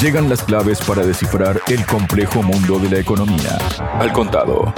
Llegan las claves para descifrar el complejo mundo de la economía. Al contado.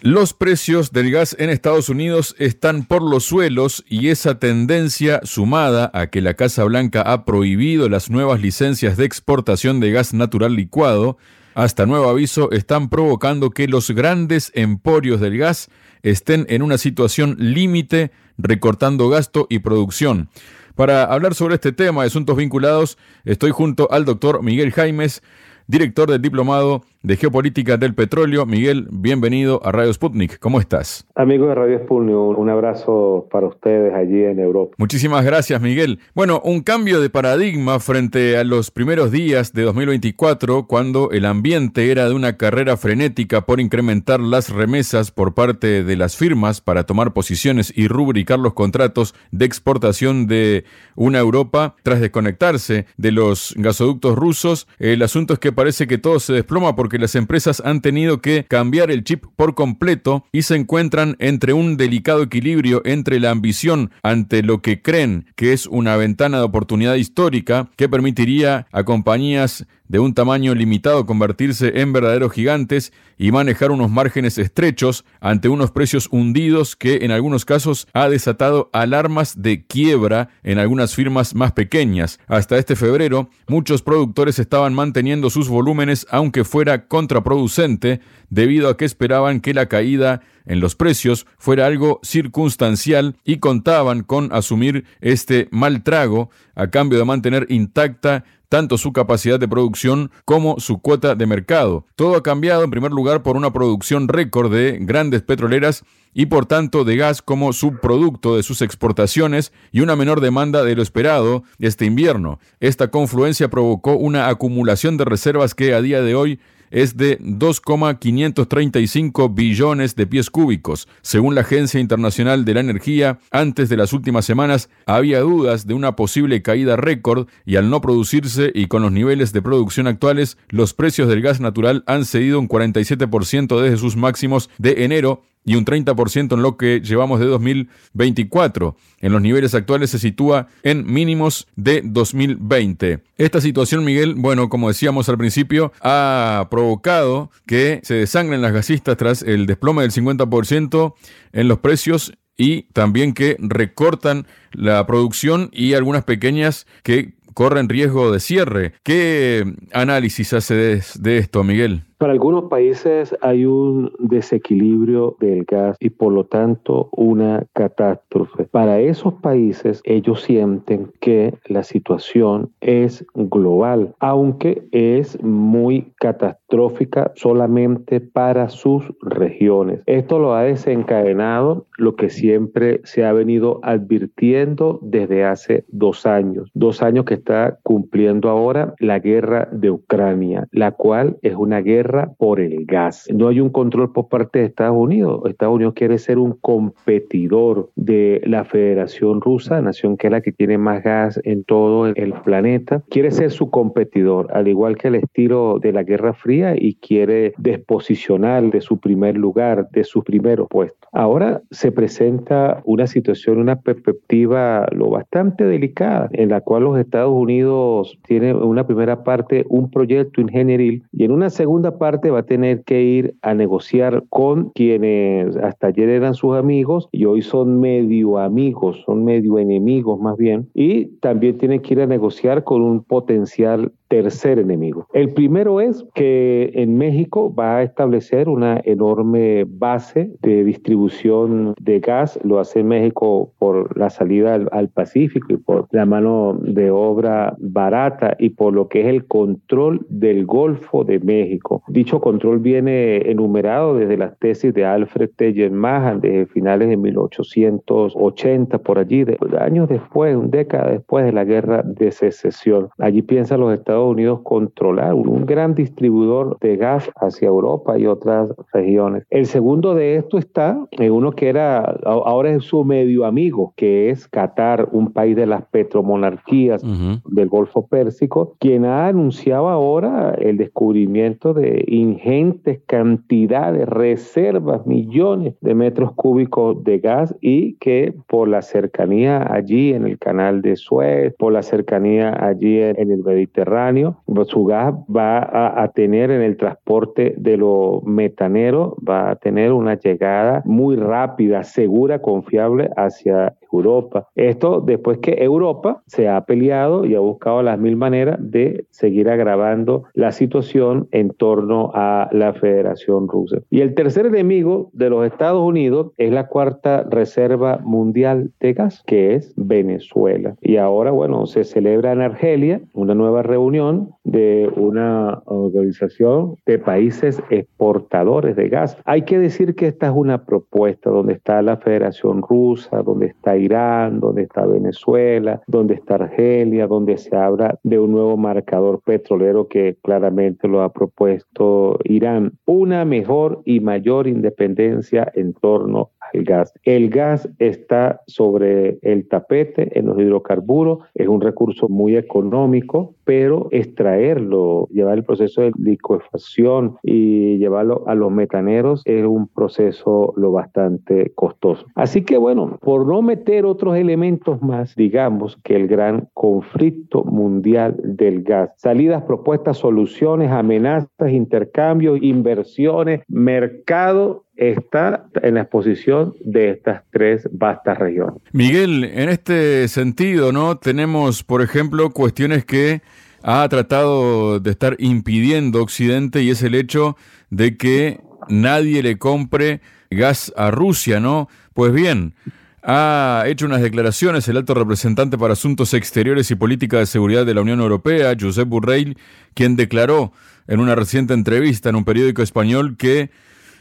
Los precios del gas en Estados Unidos están por los suelos y esa tendencia, sumada a que la Casa Blanca ha prohibido las nuevas licencias de exportación de gas natural licuado, hasta nuevo aviso, están provocando que los grandes emporios del gas estén en una situación límite, recortando gasto y producción. Para hablar sobre este tema de asuntos vinculados, estoy junto al doctor Miguel Jaimes, director del Diplomado de Geopolítica del Petróleo. Miguel, bienvenido a Radio Sputnik. ¿Cómo estás? Amigo de Radio Sputnik, un abrazo para ustedes allí en Europa. Muchísimas gracias, Miguel. Bueno, un cambio de paradigma frente a los primeros días de 2024, cuando el ambiente era de una carrera frenética por incrementar las remesas por parte de las firmas para tomar posiciones y rubricar los contratos de exportación de una Europa tras desconectarse de los gasoductos rusos. El asunto es que parece que todo se desploma porque las empresas han tenido que cambiar el chip por completo y se encuentran entre un delicado equilibrio entre la ambición ante lo que creen que es una ventana de oportunidad histórica que permitiría a compañías de un tamaño limitado convertirse en verdaderos gigantes y manejar unos márgenes estrechos ante unos precios hundidos que en algunos casos ha desatado alarmas de quiebra en algunas firmas más pequeñas. Hasta este febrero, muchos productores estaban manteniendo sus volúmenes aunque fuera contraproducente debido a que esperaban que la caída en los precios fuera algo circunstancial y contaban con asumir este mal trago a cambio de mantener intacta tanto su capacidad de producción como su cuota de mercado. Todo ha cambiado en primer lugar por una producción récord de grandes petroleras y por tanto de gas como subproducto de sus exportaciones y una menor demanda de lo esperado este invierno. Esta confluencia provocó una acumulación de reservas que a día de hoy es de 2,535 billones de pies cúbicos. Según la Agencia Internacional de la Energía, antes de las últimas semanas había dudas de una posible caída récord y al no producirse y con los niveles de producción actuales, los precios del gas natural han cedido un 47% desde sus máximos de enero y un 30% en lo que llevamos de 2024. En los niveles actuales se sitúa en mínimos de 2020. Esta situación, Miguel, bueno, como decíamos al principio, ha provocado que se desangren las gasistas tras el desplome del 50% en los precios y también que recortan la producción y algunas pequeñas que corren riesgo de cierre. ¿Qué análisis hace de, de esto, Miguel? Para algunos países hay un desequilibrio del gas y por lo tanto una catástrofe. Para esos países ellos sienten que la situación es global, aunque es muy catastrófica solamente para sus regiones. Esto lo ha desencadenado lo que siempre se ha venido advirtiendo desde hace dos años. Dos años que está cumpliendo ahora la guerra de Ucrania, la cual es una guerra por el gas. No hay un control por parte de Estados Unidos. Estados Unidos quiere ser un competidor de la Federación Rusa, nación que es la que tiene más gas en todo el planeta. Quiere ser su competidor, al igual que el estilo de la Guerra Fría y quiere desposicionar de su primer lugar, de su primer puesto. Ahora se presenta una situación, una perspectiva lo bastante delicada, en la cual los Estados Unidos tienen una primera parte un proyecto ingenieril y en una segunda parte va a tener que ir a negociar con quienes hasta ayer eran sus amigos y hoy son medio amigos, son medio enemigos más bien, y también tiene que ir a negociar con un potencial tercer enemigo. El primero es que en México va a establecer una enorme base de distribución de gas, lo hace México por la salida al, Pacífico y por la mano de obra barata y por lo que es el control del Golfo de México. Dicho control viene enumerado desde las tesis de Alfred T. Mahan desde finales de 1880 por allí, años después, un década después de la guerra de secesión. Allí piensan los Estados Unidos controlar un gran distribuidor de gas hacia Europa y otras regiones. El segundo de esto está en uno que era, ahora es su medio amigo, que es Qatar, un país de las petromonarquías del Golfo Pérsico, quien ha anunciado ahora el descubrimiento de ingentes cantidades, reservas, millones de metros cúbicos de gas y que por la cercanía allí en el canal de Suez, por la cercanía allí en el Mediterráneo, Pues, su gas va a, a tener en el transporte de los metaneros, va a tener una llegada muy rápida, segura, confiable hacia Europa. Esto después que Europa se ha peleado y ha buscado las mil maneras de seguir agravando la situación en torno a la Federación Rusa. Y el tercer enemigo de los Estados Unidos es la cuarta reserva mundial de gas, que es Venezuela. Y ahora, bueno, se celebra en Argelia una nueva reunión de una organización de países exportadores de gas. Hay que decir que esta es una propuesta donde está la Federación Rusa, donde está Irán, donde está Venezuela, donde está Argelia, donde se habla de un nuevo marcador petrolero que claramente lo ha propuesto Irán. Una mejor y mayor independencia en torno el gas. El gas está sobre el tapete en los hidrocarburos, es un recurso muy económico, pero extraerlo, llevar el proceso de licuefacción y llevarlo a los metaneros es un proceso lo bastante costoso. Así que bueno, por no meter otros elementos más, digamos que el gran conflicto mundial del gas, salidas, propuestas, soluciones, amenazas, intercambios, inversiones, mercado está en la exposición de estas tres vastas regiones. Miguel, en este sentido, ¿no? Tenemos, por ejemplo, cuestiones que ha tratado de estar impidiendo Occidente y es el hecho de que nadie le compre gas a Rusia, ¿no? Pues bien, ha hecho unas declaraciones el alto representante para Asuntos Exteriores y Política de Seguridad de la Unión Europea, Josep Burrell, quien declaró en una reciente entrevista en un periódico español que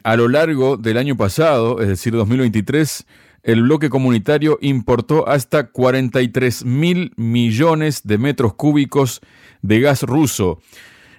a lo largo del año pasado, es decir, 2023, el bloque comunitario importó hasta 43 mil millones de metros cúbicos de gas ruso.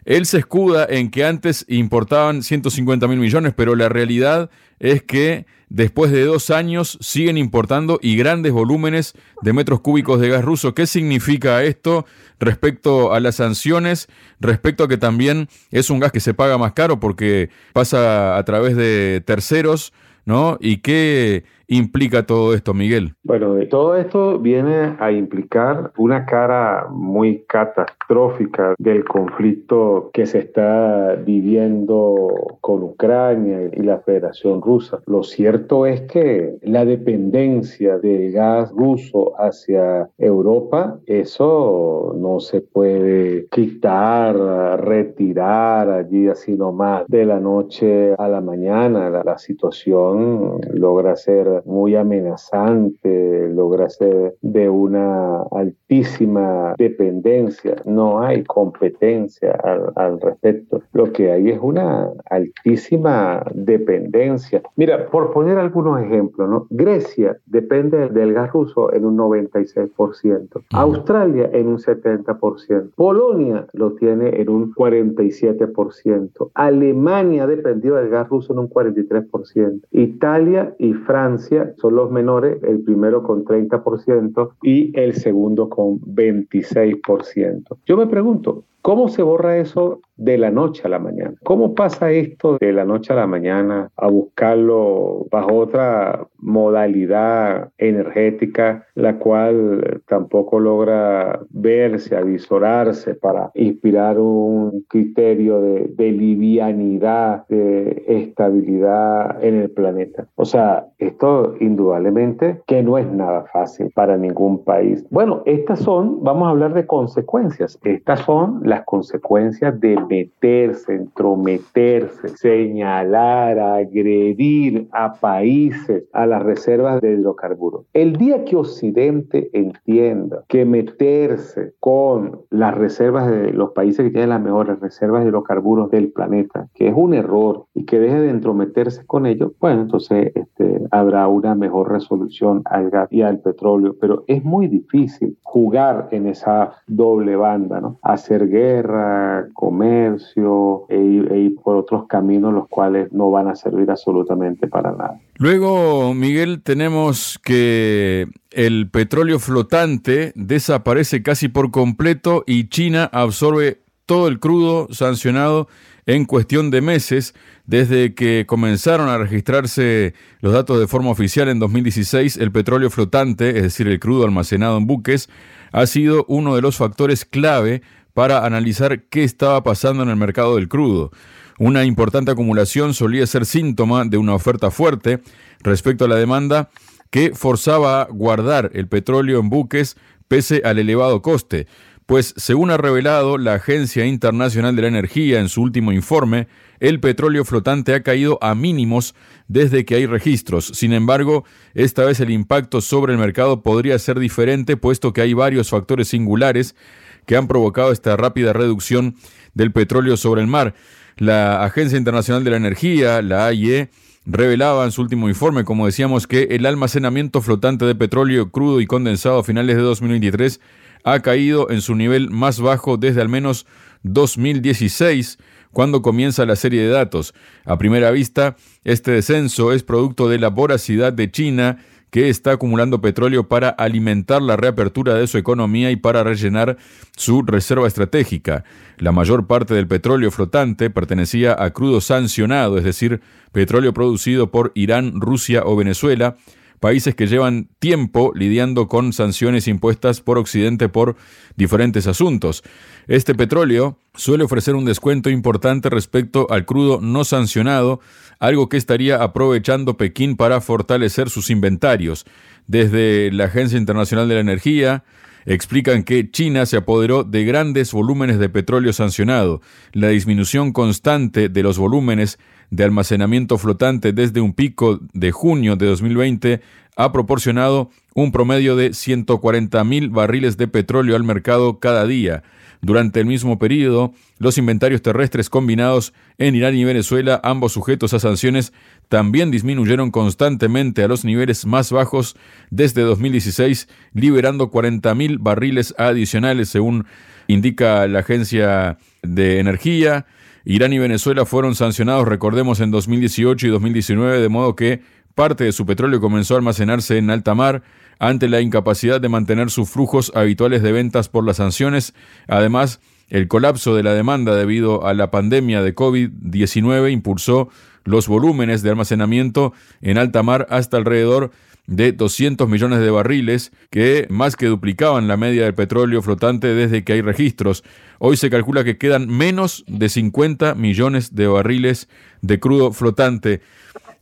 Él se escuda en que antes importaban 150 mil millones, pero la realidad es que después de dos años siguen importando y grandes volúmenes de metros cúbicos de gas ruso. ¿Qué significa esto respecto a las sanciones? Respecto a que también es un gas que se paga más caro porque pasa a través de terceros, ¿no? ¿Y qué implica todo esto, Miguel? Bueno, todo esto viene a implicar una cara muy catastrófica del conflicto que se está viviendo con Ucrania y la Federación Rusa. Lo cierto es que la dependencia del gas ruso hacia Europa, eso no se puede quitar, retirar allí así nomás de la noche a la mañana. La, la situación logra ser muy amenazante, logra ser de una altísima dependencia, no hay competencia al, respecto. Lo que hay es una altísima dependencia. Mira, por poner algunos ejemplos, ¿no? Grecia depende del gas ruso en un 96%, Australia en un 70%, Polonia lo tiene en un 47%, Alemania dependió del gas ruso en un 43%, Italia y Francia son los menores, el primero con 30% y el segundo con 26%. Yo me pregunto, ¿Cómo se borra eso de la noche a la mañana? ¿Cómo pasa esto de la noche a la mañana a buscarlo bajo otra modalidad energética, la cual tampoco logra verse, avisorarse para inspirar un criterio de, de livianidad, de estabilidad en el planeta? O sea, esto indudablemente que no es nada fácil para ningún país. Bueno, estas son, vamos a hablar de consecuencias, estas son las consecuencias de meterse, entrometerse, señalar, agredir a países, a las reservas de hidrocarburos. El día que Occidente entienda que meterse con las reservas de los países que tienen las mejores reservas de hidrocarburos del planeta, que es un error y que deje de entrometerse con ellos, bueno, entonces este, habrá una mejor resolución al gas y al petróleo, pero es muy difícil jugar en esa doble banda, ¿no? Hacer guerra guerra, comercio e, e ir por otros caminos los cuales no van a servir absolutamente para nada. Luego, Miguel, tenemos que el petróleo flotante desaparece casi por completo y China absorbe todo el crudo sancionado en cuestión de meses, desde que comenzaron a registrarse los datos de forma oficial en 2016, el petróleo flotante, es decir, el crudo almacenado en buques, ha sido uno de los factores clave para analizar qué estaba pasando en el mercado del crudo. Una importante acumulación solía ser síntoma de una oferta fuerte respecto a la demanda que forzaba a guardar el petróleo en buques pese al elevado coste, pues según ha revelado la Agencia Internacional de la Energía en su último informe, el petróleo flotante ha caído a mínimos desde que hay registros. Sin embargo, esta vez el impacto sobre el mercado podría ser diferente, puesto que hay varios factores singulares que han provocado esta rápida reducción del petróleo sobre el mar. La Agencia Internacional de la Energía, la AIE, revelaba en su último informe, como decíamos, que el almacenamiento flotante de petróleo crudo y condensado a finales de 2023 ha caído en su nivel más bajo desde al menos 2016, cuando comienza la serie de datos. A primera vista, este descenso es producto de la voracidad de China, que está acumulando petróleo para alimentar la reapertura de su economía y para rellenar su reserva estratégica. La mayor parte del petróleo flotante pertenecía a crudo sancionado, es decir, petróleo producido por Irán, Rusia o Venezuela, países que llevan tiempo lidiando con sanciones impuestas por Occidente por diferentes asuntos. Este petróleo suele ofrecer un descuento importante respecto al crudo no sancionado, algo que estaría aprovechando Pekín para fortalecer sus inventarios. Desde la Agencia Internacional de la Energía, explican que China se apoderó de grandes volúmenes de petróleo sancionado. La disminución constante de los volúmenes de almacenamiento flotante desde un pico de junio de 2020 ha proporcionado un promedio de 140 mil barriles de petróleo al mercado cada día. Durante el mismo periodo, los inventarios terrestres combinados en Irán y Venezuela, ambos sujetos a sanciones, también disminuyeron constantemente a los niveles más bajos desde 2016, liberando 40 mil barriles adicionales, según indica la Agencia de Energía. Irán y Venezuela fueron sancionados, recordemos, en 2018 y 2019, de modo que parte de su petróleo comenzó a almacenarse en alta mar ante la incapacidad de mantener sus flujos habituales de ventas por las sanciones. Además, el colapso de la demanda debido a la pandemia de COVID-19 impulsó los volúmenes de almacenamiento en alta mar hasta alrededor de 200 millones de barriles, que más que duplicaban la media del petróleo flotante desde que hay registros. Hoy se calcula que quedan menos de 50 millones de barriles de crudo flotante.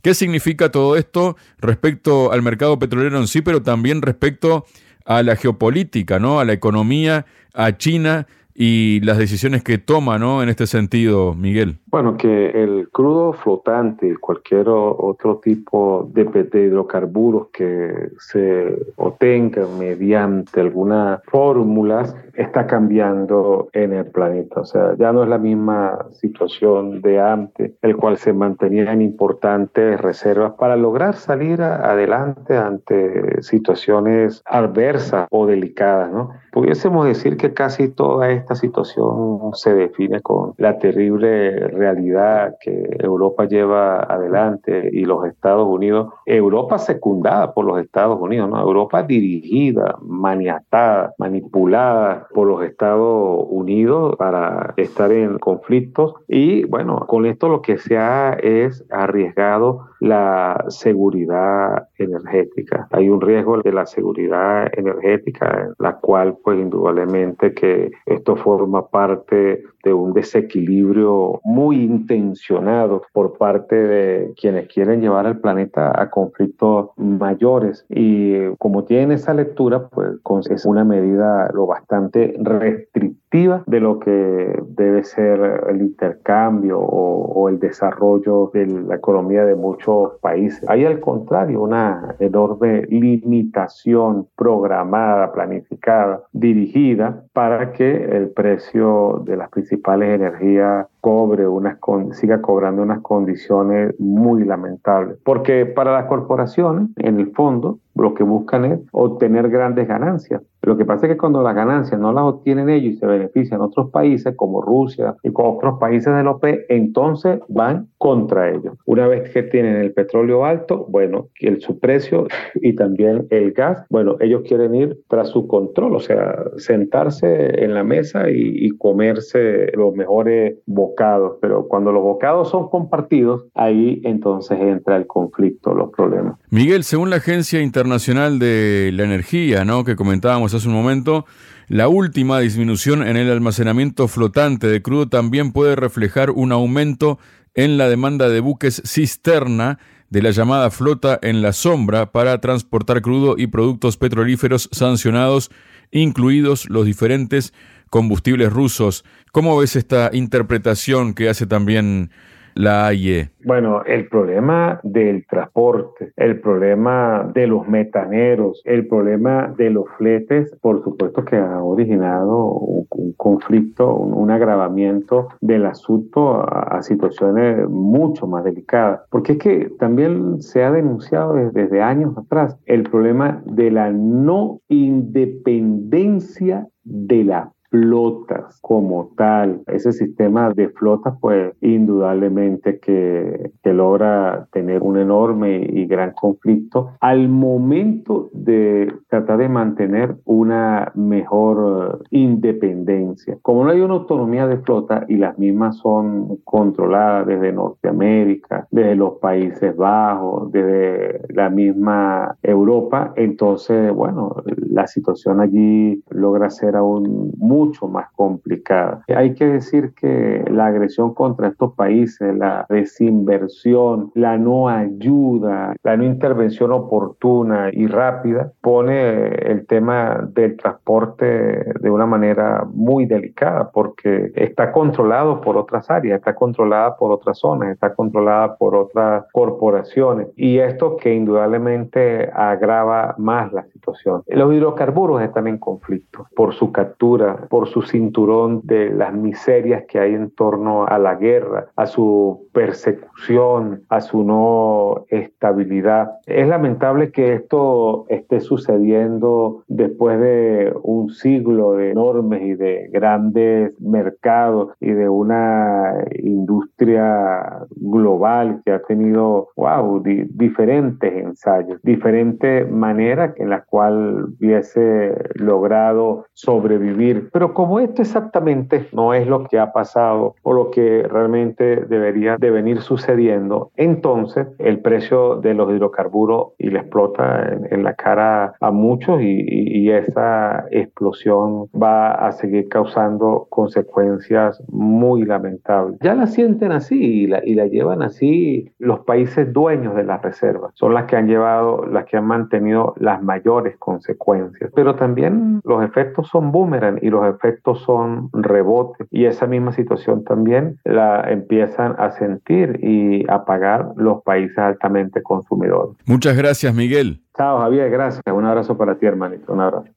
¿Qué significa todo esto respecto al mercado petrolero en sí, pero también respecto a la geopolítica, ¿no? a la economía, a China y las decisiones que toma ¿no? en este sentido, Miguel? Bueno, que el crudo flotante y cualquier otro tipo de, hidrocarburos que se obtengan mediante algunas fórmulas está cambiando en el planeta. O sea, ya no es la misma situación de antes, el cual se mantenían importantes reservas para lograr salir adelante ante situaciones adversas o delicadas. ¿no? Pudiésemos decir que casi toda esta situación se define con la terrible realidad que Europa lleva adelante y los Estados Unidos, Europa secundada por los Estados Unidos. Europa dirigida, maniatada, manipulada por los Estados Unidos para estar en conflictos y bueno, con esto lo que se ha es arriesgado la seguridad energética. Hay un riesgo de la seguridad energética, en la cual pues indudablemente que esto forma parte de un desequilibrio muy intencionado por parte de quienes quieren llevar al planeta a conflictos mayores. Y como tienen esa lectura, pues es una medida lo bastante restrictiva de lo que debe ser el intercambio o, o el desarrollo de la economía de muchos países. Hay al contrario una enorme limitación programada, planificada, dirigida para que el precio de las principales energías cobre unas siga cobrando unas condiciones muy lamentables. Porque para las corporaciones, en el fondo, lo que buscan es obtener grandes ganancias. Lo que pasa es que cuando las ganancias no las obtienen ellos y se benefician otros países como Rusia y otros países del OPE, entonces van contra ellos. Una vez que tienen el petróleo alto, bueno, el, su precio y también el gas, bueno, ellos quieren ir tras su control, o sea, sentarse en la mesa y, y comerse los mejores bocados. Pero cuando los bocados son compartidos, ahí entonces entra el conflicto, los problemas. Miguel, según la Agencia Internacional de la Energía, ¿no? que comentábamos hace un momento, La última disminución en el almacenamiento flotante de crudo también puede reflejar un aumento en la demanda de buques cisterna de la llamada flota en la sombra para transportar crudo y productos petrolíferos sancionados, incluidos los diferentes combustibles rusos. ¿Cómo ves esta interpretación que hace también la AIE? Bueno, el problema del transporte, el problema de los metaneros, el problema de los fletes, por supuesto que ha originado un, conflicto, un, agravamiento del asunto a, situaciones mucho más delicadas. Porque es que también se ha denunciado desde, desde años atrás el problema de la no independencia de la flotas como tal. Ese sistema de flotas, pues indudablemente que, logra tener un enorme y gran conflicto al momento de tratar de mantener una mejor independencia. Como no hay una autonomía de flota y las mismas son controladas desde Norteamérica, desde los Países Bajos, desde la misma Europa, entonces, bueno, la situación allí logra ser aún muy mucho más complicada. Hay que decir que la agresión contra estos países, la desinversión, la no ayuda, la no intervención oportuna y rápida, pone el tema del transporte de una manera muy delicada porque está controlado por otras áreas, está controlada por otras zonas, está controlada por otras corporaciones y esto que indudablemente agrava más la situación. Los hidrocarburos están en conflicto por su captura, por su cinturón de las miserias que hay en torno a la guerra, a su persecución, a su no estabilidad. Es lamentable que esto esté sucediendo después de un siglo de enormes y de grandes mercados y de una industria global que ha tenido, wow, diferentes ensayos, diferentes maneras en las cuales hubiese logrado sobrevivir pero como esto exactamente no es lo que ha pasado o lo que realmente debería de venir sucediendo, entonces el precio de los hidrocarburos y le explota en, la cara a muchos y, esa explosión va a seguir causando consecuencias muy lamentables. Ya la sienten así y la, y la llevan así los países dueños de las reservas. Son las que han llevado, las que han mantenido las mayores consecuencias. Pero también los efectos son boomerang y los efectos son rebotes y esa misma situación también la empiezan a sentir y a pagar los países altamente consumidores. Muchas gracias, Miguel. Chao, Javier, gracias. Un abrazo para ti, hermanito. Un abrazo.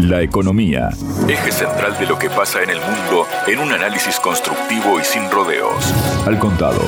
La economía, eje central de lo que pasa en el mundo en un análisis constructivo y sin rodeos. Al contado.